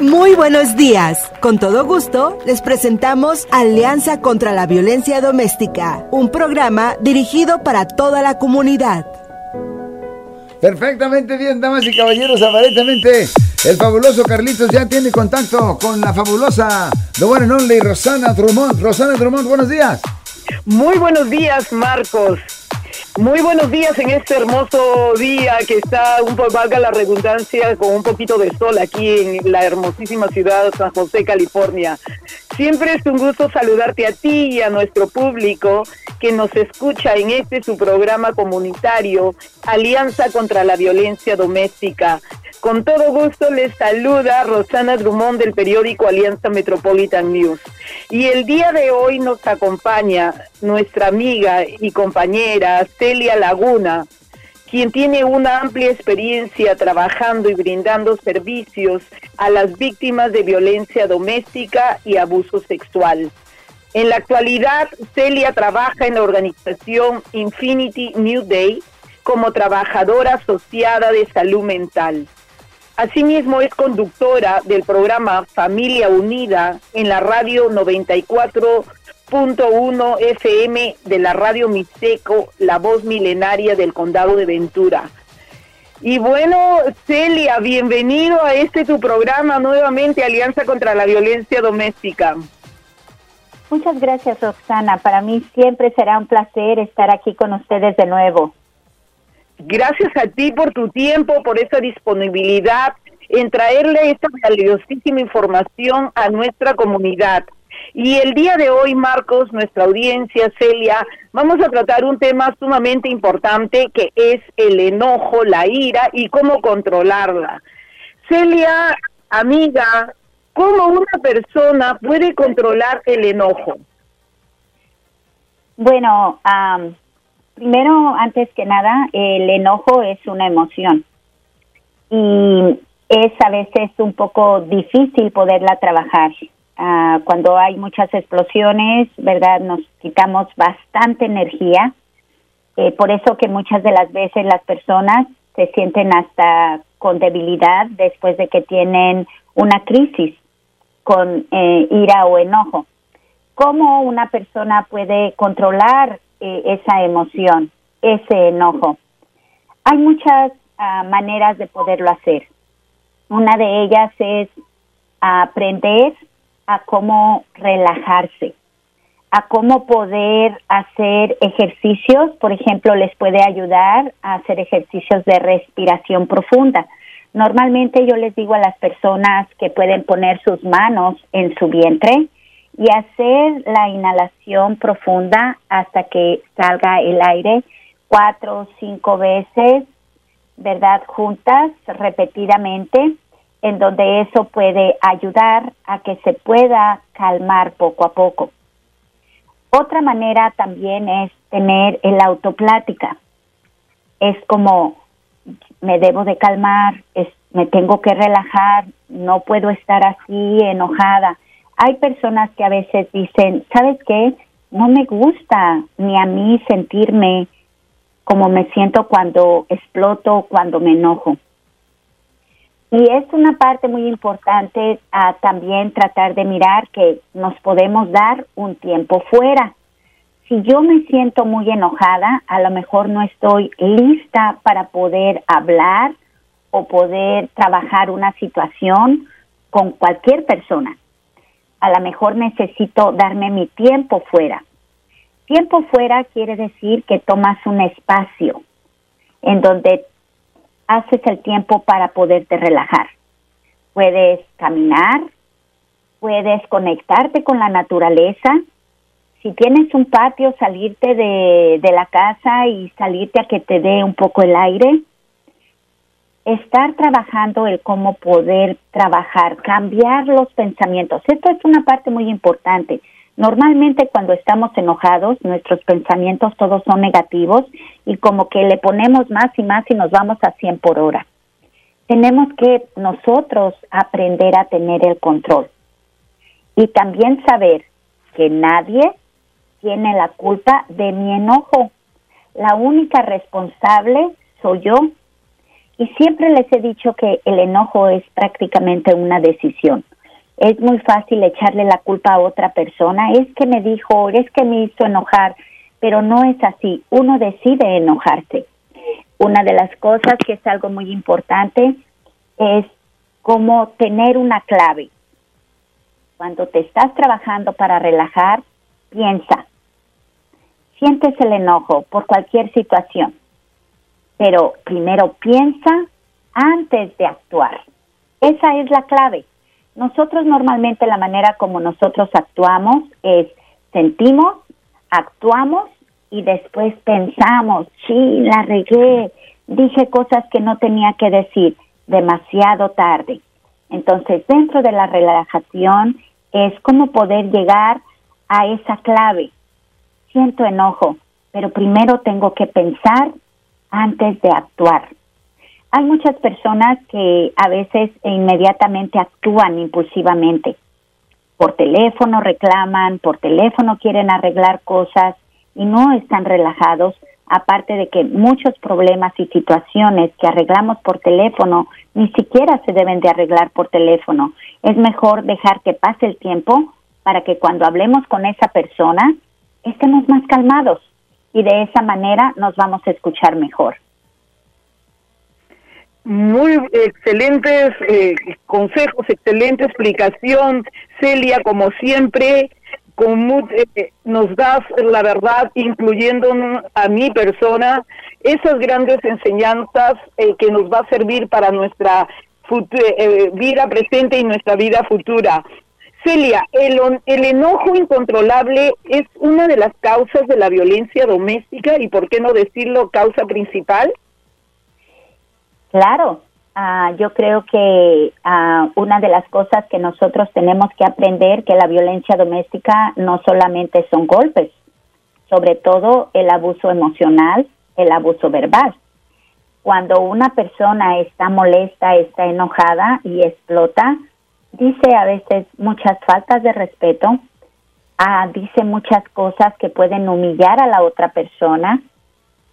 Muy buenos días. Con todo gusto, les presentamos Alianza contra la Violencia Doméstica, un programa dirigido para toda la comunidad. Perfectamente bien, damas y caballeros, aparentemente el fabuloso Carlitos ya tiene contacto con la fabulosa The One and Only Rosana Drummond. Rosana Drummond, buenos días. Muy buenos días, Marcos. Muy buenos días en este hermoso día que está, un poco, valga la redundancia, con un poquito de sol aquí en la hermosísima ciudad de San José, California. Siempre es un gusto saludarte a ti y a nuestro público que nos escucha en este su programa comunitario Alianza contra la Violencia Doméstica. Con todo gusto les saluda Rosana Drummond del periódico Alianza Metropolitan News. Y el día de hoy nos acompaña nuestra amiga y compañera Celia Laguna, quien tiene una amplia experiencia trabajando y brindando servicios a las víctimas de violencia doméstica y abuso sexual. En la actualidad, Celia trabaja en la organización Infinity New Day como trabajadora asociada de salud mental. Asimismo es conductora del programa Familia Unida en la radio 94.1 FM de la radio Mixteco, la voz milenaria del condado de Ventura. Y bueno, Celia, bienvenido a este tu programa nuevamente, Alianza contra la Violencia Doméstica. Muchas gracias, Roxana. Para mí siempre será un placer estar aquí con ustedes de nuevo. Gracias a ti por tu tiempo, por esa disponibilidad en traerle esta valiosísima información a nuestra comunidad. Y el día de hoy, Marcos, nuestra audiencia, Celia, vamos a tratar un tema sumamente importante que es el enojo, la ira y cómo controlarla. Celia, amiga, ¿cómo una persona puede controlar el enojo? Bueno, primero, antes que nada, el enojo es una emoción y es a veces un poco difícil poderla trabajar. Ah, cuando hay muchas explosiones, ¿verdad? Nos quitamos bastante energía. Eh, por eso que muchas de las veces las personas se sienten hasta con debilidad después de que tienen una crisis con eh, ira o enojo. ¿Cómo una persona puede controlar eh, esa emoción, ese enojo? Hay muchas ah, maneras de poderlo hacer. Una de ellas es aprender a cómo relajarse, a cómo poder hacer ejercicios, por ejemplo, les puede ayudar a hacer ejercicios de respiración profunda. Normalmente yo les digo a las personas que pueden poner sus manos en su vientre y hacer la inhalación profunda hasta que salga el aire cuatro o cinco veces, ¿verdad? Juntas, repetidamente, en donde eso puede ayudar a que se pueda calmar poco a poco. Otra manera también es tener el autoplática. Es como me debo de calmar, me tengo que relajar, no puedo estar así enojada. Hay personas que a veces dicen, ¿sabes qué? No me gusta ni a mí sentirme como me siento cuando exploto, cuando me enojo. Y es una parte muy importante a también tratar de mirar que nos podemos dar un tiempo fuera. Si yo me siento muy enojada, a lo mejor no estoy lista para poder hablar o poder trabajar una situación con cualquier persona. A lo mejor necesito darme mi tiempo fuera. Tiempo fuera quiere decir que tomas un espacio en donde haces el tiempo para poderte relajar. Puedes caminar, puedes conectarte con la naturaleza. Si tienes un patio, salirte de, de la casa y salirte a que te dé un poco el aire. Estar trabajando el cómo poder trabajar, cambiar los pensamientos. Esto es una parte muy importante Normalmente cuando estamos enojados, nuestros pensamientos todos son negativos y como que le ponemos más y más y nos vamos a 100 por hora. Tenemos que nosotros aprender a tener el control y también saber que nadie tiene la culpa de mi enojo. La única responsable soy yo. Y siempre les he dicho que el enojo es prácticamente una decisión. Es muy fácil echarle la culpa a otra persona, es que me dijo, es que me hizo enojar, pero no es así, uno decide enojarse. Una de las cosas que es algo muy importante es como tener una clave. Cuando te estás trabajando para relajar, piensa, sientes el enojo por cualquier situación, pero primero piensa antes de actuar. Esa es la clave. Nosotros normalmente la manera como nosotros actuamos es sentimos, actuamos y después pensamos, sí, la regué, dije cosas que no tenía que decir demasiado tarde. Entonces, dentro de la relajación es como poder llegar a esa clave. Siento enojo, pero primero tengo que pensar antes de actuar. Hay muchas personas que a veces e inmediatamente actúan impulsivamente. Por teléfono reclaman, por teléfono quieren arreglar cosas y no están relajados, aparte de que muchos problemas y situaciones que arreglamos por teléfono ni siquiera se deben de arreglar por teléfono. Es mejor dejar que pase el tiempo para que cuando hablemos con esa persona estemos más calmados y de esa manera nos vamos a escuchar mejor. Muy excelentes eh, consejos, excelente explicación, Celia, como siempre, eh, nos das la verdad, incluyendo a mi persona, esas grandes enseñanzas eh, que nos va a servir para nuestra vida presente y nuestra vida futura. Celia, el, el enojo incontrolable es una de las causas de la violencia doméstica y, ¿por qué no decirlo, causa principal? Claro, ah, yo creo que ah, una de las cosas que nosotros tenemos que aprender que la violencia doméstica no solamente son golpes, sobre todo el abuso emocional, el abuso verbal. Cuando una persona está molesta, está enojada y explota, dice a veces muchas faltas de respeto, ah, dice muchas cosas que pueden humillar a la otra persona,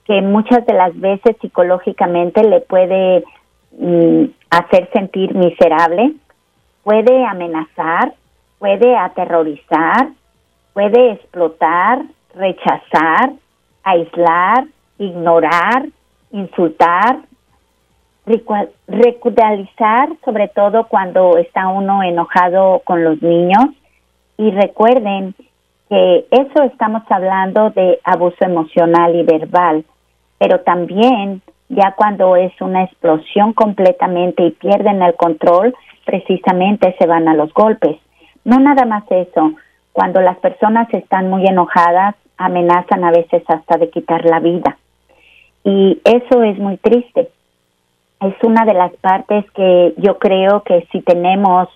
que muchas de las veces psicológicamente le puede mm, hacer sentir miserable, puede amenazar, puede aterrorizar, puede explotar, rechazar, aislar, ignorar, insultar, recudalizar, sobre todo cuando está uno enojado con los niños. Y recuerden que eso estamos hablando de abuso emocional y verbal pero también ya cuando es una explosión completamente y pierden el control, precisamente se van a los golpes. No nada más eso, cuando las personas están muy enojadas, amenazan a veces hasta de quitar la vida. Y eso es muy triste. Es una de las partes que yo creo que si tenemos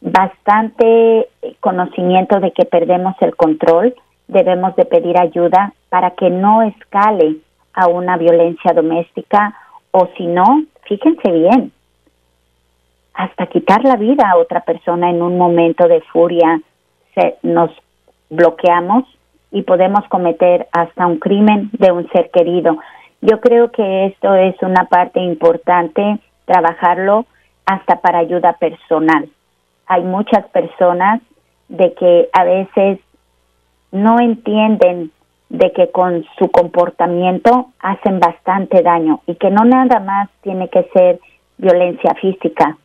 bastante conocimiento de que perdemos el control, debemos de pedir ayuda para que no escale a una violencia doméstica o si no, fíjense bien, hasta quitar la vida a otra persona en un momento de furia, se, nos bloqueamos y podemos cometer hasta un crimen de un ser querido. Yo creo que esto es una parte importante, trabajarlo hasta para ayuda personal. Hay muchas personas de que a veces no entienden de que con su comportamiento hacen bastante daño y que no nada más tiene que ser violencia física.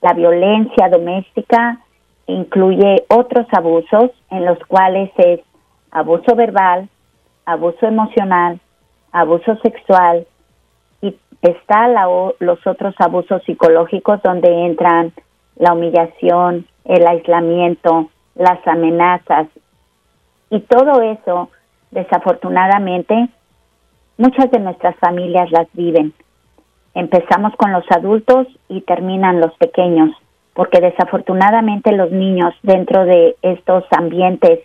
La violencia doméstica incluye otros abusos en los cuales es abuso verbal, abuso emocional, abuso sexual y está los otros abusos psicológicos donde entran la humillación, el aislamiento, las amenazas y todo eso Desafortunadamente, muchas de nuestras familias las viven. Empezamos con los adultos y terminan los pequeños, porque desafortunadamente los niños dentro de estos ambientes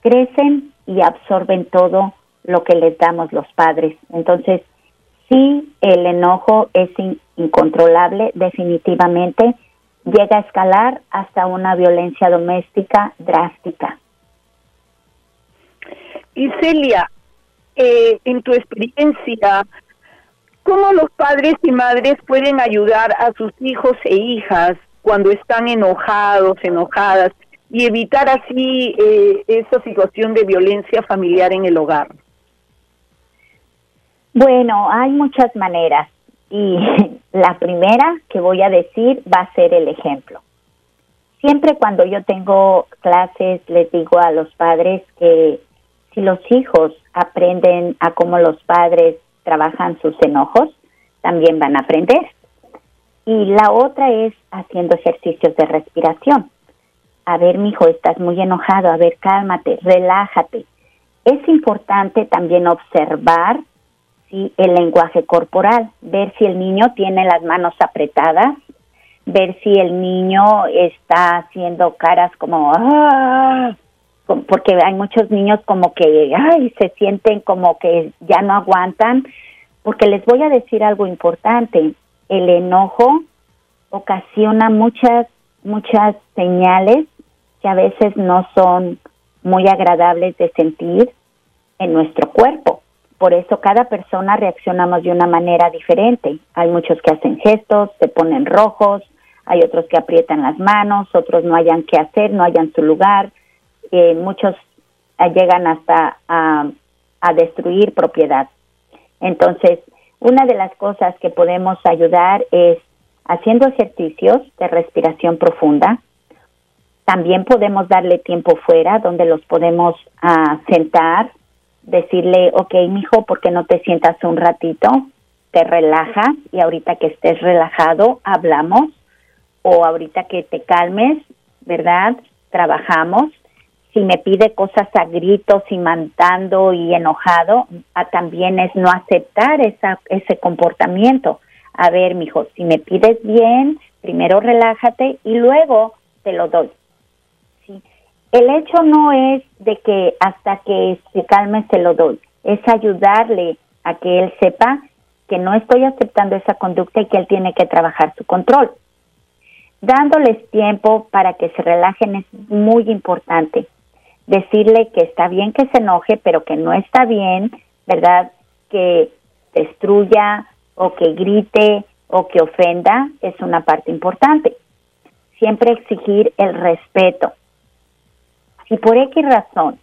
crecen y absorben todo lo que les damos los padres. Entonces, sí, el enojo es incontrolable, definitivamente, llega a escalar hasta una violencia doméstica drástica. Y Celia, eh, en tu experiencia, ¿Cómo los padres y madres pueden ayudar a sus hijos e hijas cuando están enojados, enojadas, y evitar así eh, esa situación de violencia familiar en el hogar? Bueno, hay muchas maneras y la primera que voy a decir va a ser el ejemplo. Siempre cuando yo tengo clases les digo a los padres que si los hijos aprenden a cómo los padres trabajan sus enojos, también van a aprender. Y la otra es haciendo ejercicios de respiración. A ver, mi hijo, estás muy enojado, a ver, cálmate, relájate. Es importante también observar el lenguaje corporal, ver si el niño tiene las manos apretadas, ver si el niño está haciendo caras como ah", porque hay muchos niños como que ay, se sienten como que ya no aguantan, porque les voy a decir algo importante, el enojo ocasiona muchas muchas señales que a veces no son muy agradables de sentir en nuestro cuerpo. Por eso cada persona reaccionamos de una manera diferente. Hay muchos que hacen gestos, se ponen rojos, hay otros que aprietan las manos, otros no hayan qué hacer, no hayan su lugar, eh, muchos llegan hasta a, destruir propiedad. Entonces, una de las cosas que podemos ayudar es haciendo ejercicios de respiración profunda. También podemos darle tiempo fuera donde los podemos uh, sentar decirle, ok, mijo, ¿por qué no te sientas un ratito? Te relajas y ahorita que estés relajado, hablamos. O ahorita que te calmes, ¿verdad? Trabajamos. Si me pide cosas a gritos y mandando y enojado, ah, también es no aceptar esa, ese comportamiento. A ver, mijo, si me pides bien, primero relájate y luego te lo doy el hecho no es de que hasta que se calme se lo doy, es ayudarle a que él sepa que no estoy aceptando esa conducta y que él tiene que trabajar su control. Dándoles tiempo para que se relajen es muy importante. Decirle que está bien que se enoje, pero que no está bien, ¿verdad? Que destruya o que grite o que ofenda es una parte importante. Siempre exigir el respeto si por X razón,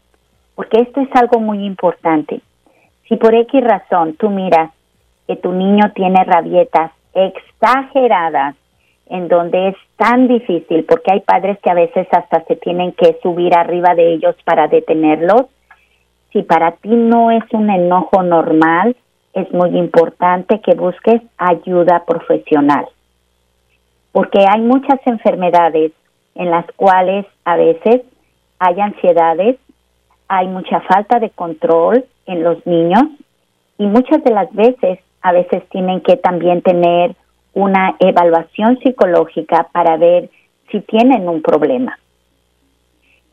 porque esto es algo muy importante, si por X razón tú miras que tu niño tiene rabietas exageradas, en donde es tan difícil, porque hay padres que a veces hasta se tienen que subir arriba de ellos para detenerlos, si para ti no es un enojo normal, es muy importante que busques ayuda profesional, porque hay muchas enfermedades en las cuales a veces hay ansiedades, hay mucha falta de control en los niños y muchas de las veces a veces tienen que también tener una evaluación psicológica para ver si tienen un problema.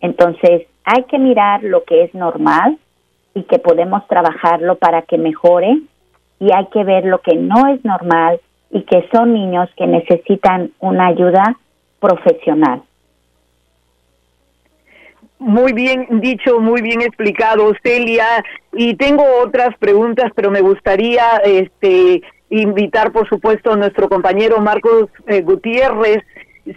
Entonces, hay que mirar lo que es normal y que podemos trabajarlo para que mejore y hay que ver lo que no es normal y que son niños que necesitan una ayuda profesional. Muy bien dicho, muy bien explicado, Celia. Y tengo otras preguntas, pero me gustaría este, invitar, por supuesto, a nuestro compañero Marcos eh, Gutiérrez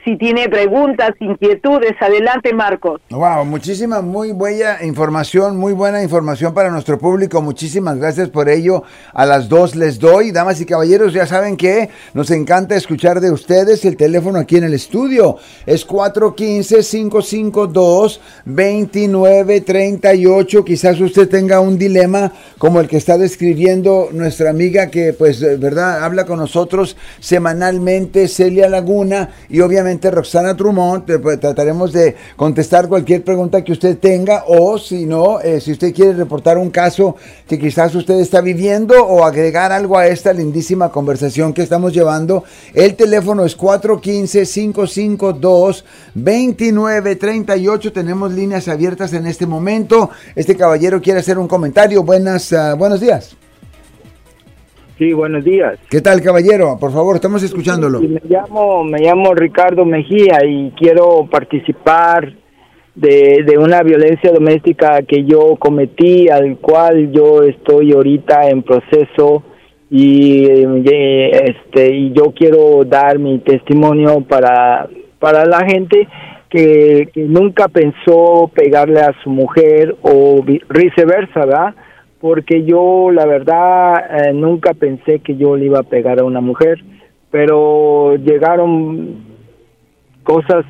si tiene preguntas, inquietudes. Adelante, Marcos. Wow, muchísima, muy buena información, muy buena información para nuestro público. Muchísimas gracias por ello. A las dos les doy. Damas y caballeros, ya saben que nos encanta escuchar de ustedes. El teléfono aquí en el estudio es 415-552-2938. Quizás usted tenga un dilema como el que está describiendo nuestra amiga que, pues, verdad, habla con nosotros semanalmente, Celia Laguna, y obviamente obviamente Roxana Trumont, pues, trataremos de contestar cualquier pregunta que usted tenga o si no, eh, si usted quiere reportar un caso que quizás usted está viviendo o agregar algo a esta lindísima conversación que estamos llevando, el teléfono es 415-552-2938. Tenemos líneas abiertas en este momento. Este caballero quiere hacer un comentario. Buenas, uh, buenos días. Sí, buenos días. ¿Qué tal, caballero? Por favor, estamos escuchándolo. me llamo, me llamo Ricardo Mejía y quiero participar de, de, una violencia doméstica que yo cometí, al cual yo estoy ahorita en proceso y este y yo quiero dar mi testimonio para para la gente que, nunca pensó pegarle a su mujer o viceversa, ¿verdad? Porque yo la verdad eh, nunca pensé que yo le iba a pegar a una mujer, pero llegaron cosas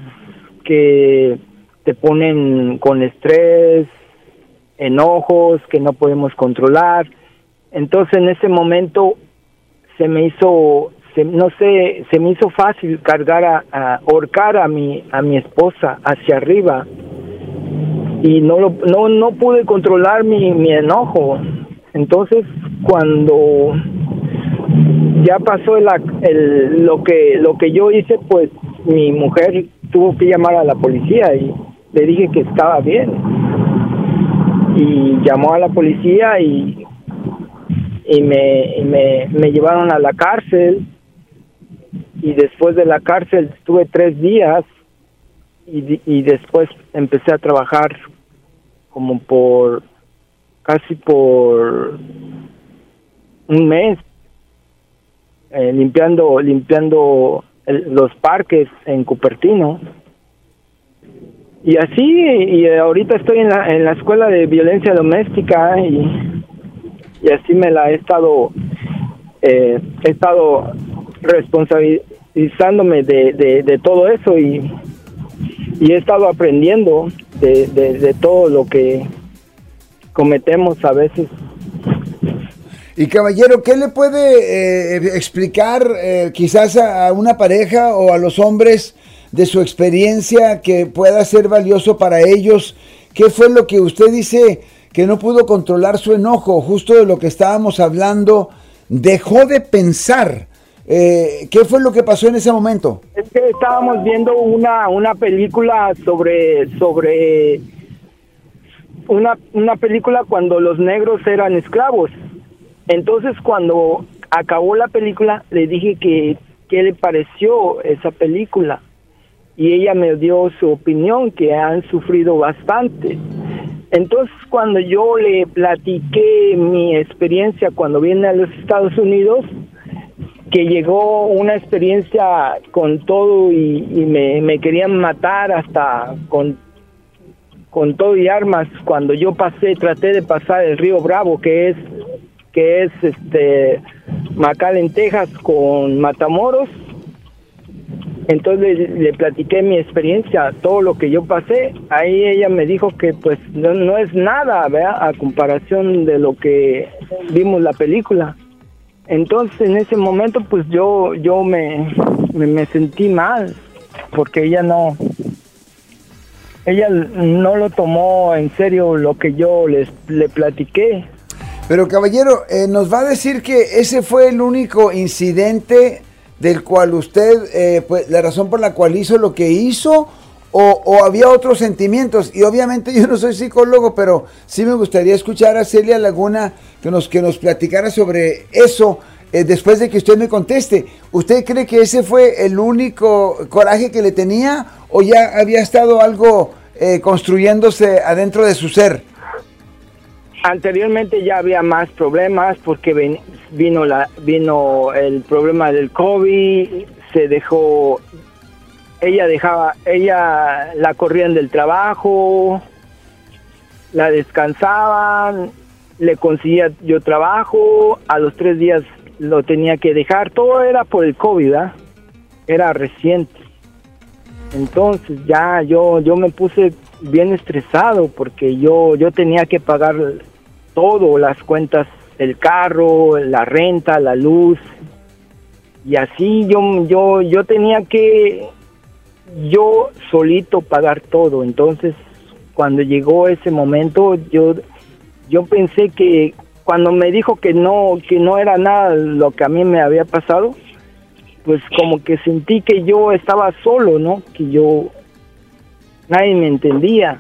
que te ponen con estrés, enojos que no podemos controlar. Entonces en ese momento se me hizo, no sé, se me hizo fácil cargar a, a, ahorcar a mi, a mi esposa hacia arriba y no, lo, no, no pude controlar mi, mi enojo. Entonces cuando ya pasó el, el, lo que lo que yo hice, pues mi mujer tuvo que llamar a la policía y le dije que estaba bien y llamó a la policía y, y, me, me, me llevaron a la cárcel y después de la cárcel estuve tres días y, y después empecé a trabajar como por casi por un mes eh, limpiando limpiando los parques en Cupertino. Y así, y ahorita estoy en la, en la escuela de violencia doméstica y, y así me la he estado, eh, he estado responsabilizándome de, de, todo eso y, y he estado aprendiendo de, todo lo que cometemos a veces. Y caballero, ¿qué le puede eh, explicar eh, quizás a, una pareja o a los hombres de su experiencia que pueda ser valioso para ellos. ¿Qué fue lo que usted dice que no pudo controlar su enojo? Justo de lo que estábamos hablando, dejó de pensar. Eh, ¿Qué fue lo que pasó en ese momento? Es que estábamos viendo una, una película sobre, sobre una, una película cuando los negros eran esclavos. Entonces cuando acabó la película le dije que qué le pareció esa película y ella me dio su opinión que han sufrido bastante. Entonces cuando yo le platiqué mi experiencia cuando vine a los Estados Unidos, que llegó una experiencia con todo y, me, querían matar hasta con, con todo y armas cuando yo pasé, traté de pasar el río Bravo, que es que es este en Texas con Matamoros entonces le, platiqué mi experiencia, todo lo que yo pasé. Ahí ella me dijo que pues no, es nada, ¿verdad? A comparación de lo que vimos la película. Entonces en ese momento pues yo yo me, me, sentí mal porque ella no ella no lo tomó en serio lo que yo les le platiqué. Pero caballero, eh, nos va a decir que ese fue el único incidente del cual usted, eh, pues la razón por la cual hizo lo que hizo, o, había otros sentimientos. Y obviamente yo no soy psicólogo, pero sí me gustaría escuchar a Celia Laguna que nos, que nos platicara sobre eso. Eh, después de que usted me conteste, ¿usted cree que ese fue el único coraje que le tenía o ya había estado algo eh, construyéndose adentro de su ser? Anteriormente ya había más problemas porque vino la vino el problema del COVID, se dejó ella dejaba ella la corrían del trabajo, la descansaban, le conseguía yo trabajo, a los tres días lo tenía que dejar, todo era por el COVID, era reciente. Entonces ya yo yo me puse bien estresado porque yo yo tenía que pagar todo, las cuentas, el carro, la renta, la luz. Y así yo, yo, yo tenía que yo solito pagar todo. Entonces, cuando llegó ese momento, yo, yo pensé que cuando me dijo que no, que no era nada lo que a mí me había pasado, pues como que sentí que yo estaba solo, ¿no? Que yo nadie me entendía.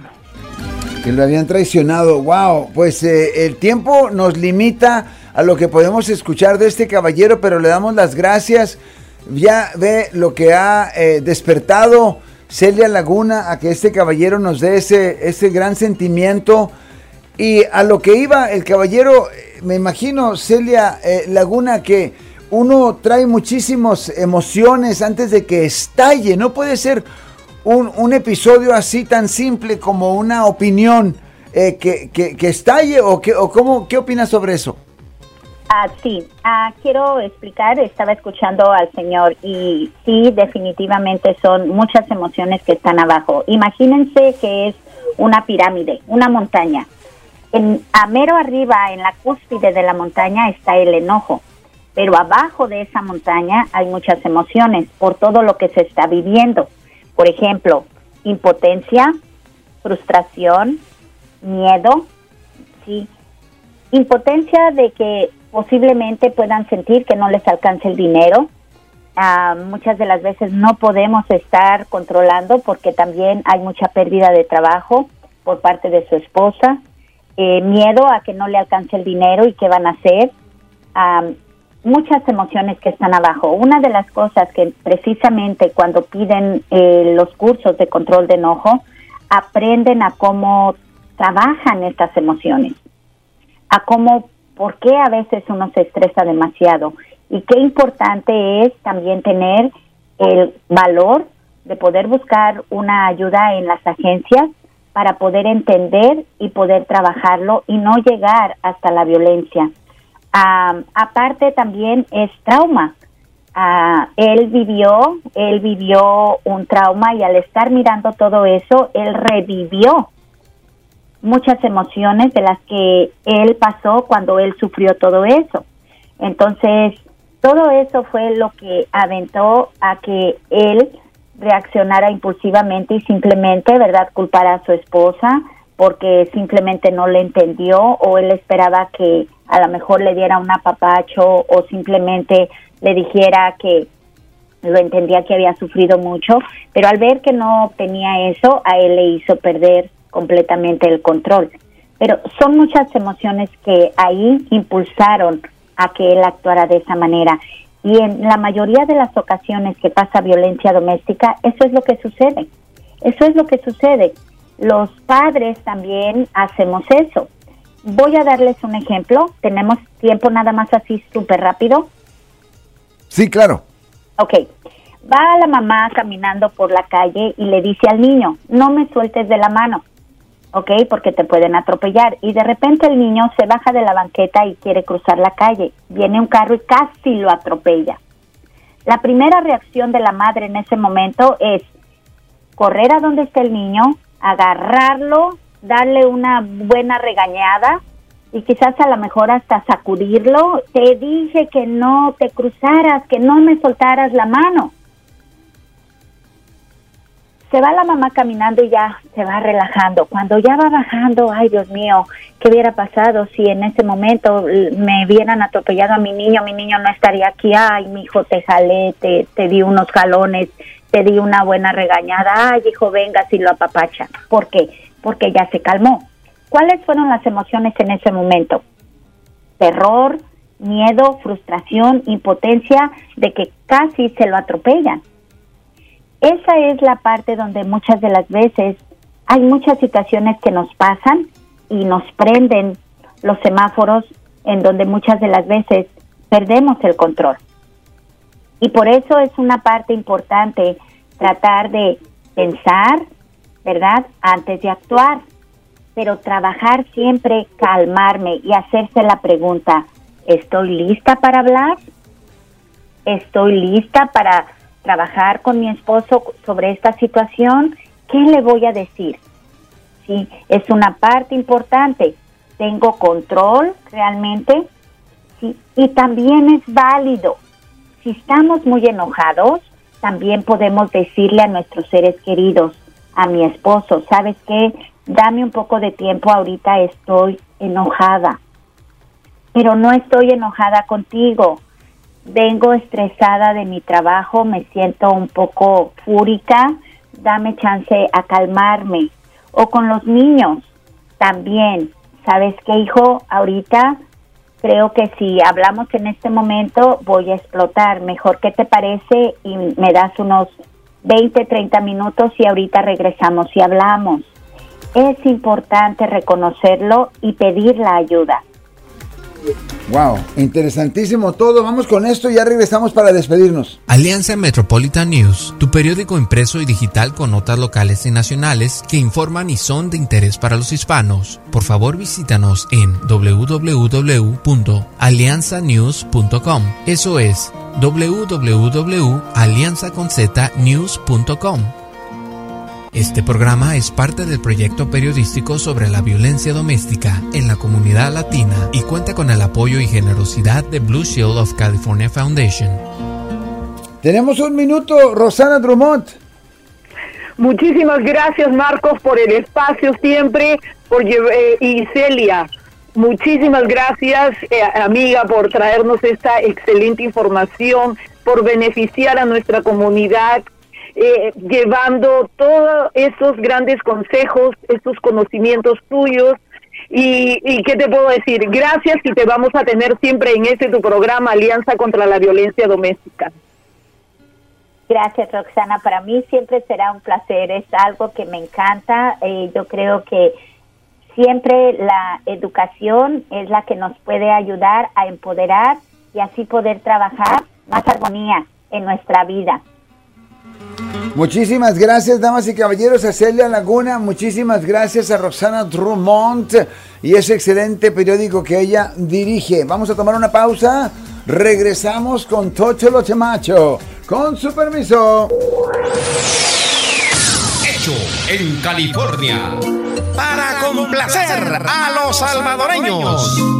Que lo habían traicionado. Wow, pues eh, el tiempo nos limita a lo que podemos escuchar de este caballero, pero le damos las gracias. Ya ve lo que ha eh, despertado Celia Laguna a que este caballero nos dé ese, ese gran sentimiento Y a lo que iba el caballero, eh, me imagino, Celia eh, Laguna, que uno trae muchísimas emociones antes de que estalle. No puede ser un, un episodio así tan simple como una opinión que, que, estalle o, que, o cómo, qué opinas sobre eso. Ah, sí, ah, quiero explicar, estaba escuchando al Señor y sí, definitivamente son muchas emociones que están abajo. Imagínense que es una pirámide, una montaña. En, a mero arriba, en la cúspide de la montaña, está el enojo, pero abajo de esa montaña hay muchas emociones por todo lo que se está viviendo. Por ejemplo, impotencia, frustración, miedo, sí, impotencia de que posiblemente puedan sentir que no les alcance el dinero. Ah, muchas de las veces no podemos estar controlando porque también hay mucha pérdida de trabajo por parte de su esposa, eh, miedo a que no le alcance el dinero y qué van a hacer. Ah, muchas emociones que están abajo. Una de las cosas que precisamente cuando piden eh, los cursos de control de enojo, aprenden a cómo trabajan estas emociones, a cómo por qué a veces uno se estresa demasiado y qué importante es también tener el valor de poder buscar una ayuda en las agencias para poder entender y poder trabajarlo y no llegar hasta la violencia. aparte también es trauma. Ah, él vivió, él vivió un trauma y al estar mirando todo eso, él revivió muchas emociones de las que él pasó cuando él sufrió todo eso. Entonces, todo eso fue lo que aventó a que él reaccionara impulsivamente y simplemente, ¿verdad?, culpara a su esposa porque simplemente no le entendió o él esperaba que a lo mejor le diera un apapacho o simplemente le dijera que lo entendía que había sufrido mucho, pero al ver que no tenía eso, a él le hizo perder completamente el control. Pero son muchas emociones que ahí impulsaron a que él actuara de esa manera. Y en la mayoría de las ocasiones que pasa violencia doméstica, eso es lo que sucede. Eso es lo que sucede. Los padres también hacemos eso. Voy a darles un ejemplo. Tenemos tiempo nada más así súper rápido. Sí, claro. Ok. Va la mamá caminando por la calle y le dice al niño, no me sueltes de la mano. ¿Ok? Porque te pueden atropellar. Y de repente el niño se baja de la banqueta y quiere cruzar la calle. Viene un carro y casi lo atropella. La primera reacción de la madre en ese momento es correr a donde está el niño, agarrarlo, darle una buena regañada y quizás a lo mejor hasta sacudirlo. Te dije que no te cruzaras, que no me soltaras la mano se va la mamá caminando y ya se va relajando. Cuando ya va bajando, ay Dios mío, ¿qué hubiera pasado si en ese momento me hubieran atropellado a mi niño? Mi niño no estaría aquí. Ay, mi hijo, te jalé, te, te di unos jalones, te di una buena regañada. Ay, hijo, venga, si lo apapacha. ¿Por qué? Porque ya se calmó. ¿Cuáles fueron las emociones en ese momento? Terror, miedo, frustración, impotencia de que casi se lo atropellan esa es la parte donde muchas de las veces hay muchas situaciones que nos pasan y nos prenden los semáforos en donde muchas de las veces perdemos el control. Y por eso es una parte importante tratar de pensar, ¿verdad? Antes de actuar, pero trabajar siempre, calmarme y hacerse la pregunta, ¿estoy lista para hablar? ¿Estoy lista para trabajar con mi esposo sobre esta situación, ¿qué le voy a decir? Sí, es una parte importante. Tengo control realmente, sí, y también es válido. Si estamos muy enojados, también podemos decirle a nuestros seres queridos, a mi esposo, ¿sabes qué? Dame un poco de tiempo, ahorita estoy enojada, pero no estoy enojada contigo vengo estresada de mi trabajo, me siento un poco fúrica, dame chance a calmarme. O con los niños también, ¿sabes qué, hijo? Ahorita creo que si hablamos en este momento voy a explotar. Mejor, ¿qué te parece? Y me das unos 20, 30 minutos y ahorita regresamos y hablamos. es importante reconocerlo y pedir la ayuda. Wow, interesantísimo todo. Vamos con esto y ya regresamos para despedirnos. Alianza Metropolitan News, tu periódico impreso y digital con notas locales y nacionales que informan y son de interés para los hispanos. Por favor, visítanos en www.alianzanews.com. Eso es www.alianzaconznews.com. Este programa es parte del proyecto periodístico sobre la violencia doméstica en la comunidad latina y cuenta con el apoyo y generosidad de Blue Shield of California Foundation. Tenemos un minuto, Rosana Drummond. Muchísimas gracias, Marcos, por el espacio siempre, por eh, y Celia. Muchísimas gracias, eh, amiga, por traernos esta excelente información, por beneficiar a nuestra comunidad eh, llevando todos esos grandes consejos, estos conocimientos tuyos. Y, y, qué te puedo decir, gracias y te vamos a tener siempre en este tu programa Alianza contra la Violencia Doméstica. Gracias Roxana, para mí siempre será un placer, es algo que me encanta, eh, yo creo que siempre la educación es la que nos puede ayudar a empoderar y así poder trabajar más armonía en nuestra vida. Muchísimas gracias, damas y caballeros, a Celia Laguna. Muchísimas gracias a Roxana Drummond y ese excelente periódico que ella dirige. Vamos a tomar una pausa. Regresamos con Tocho Lo Chemacho. Con su permiso. Hecho en California. Para complacer a los salvadoreños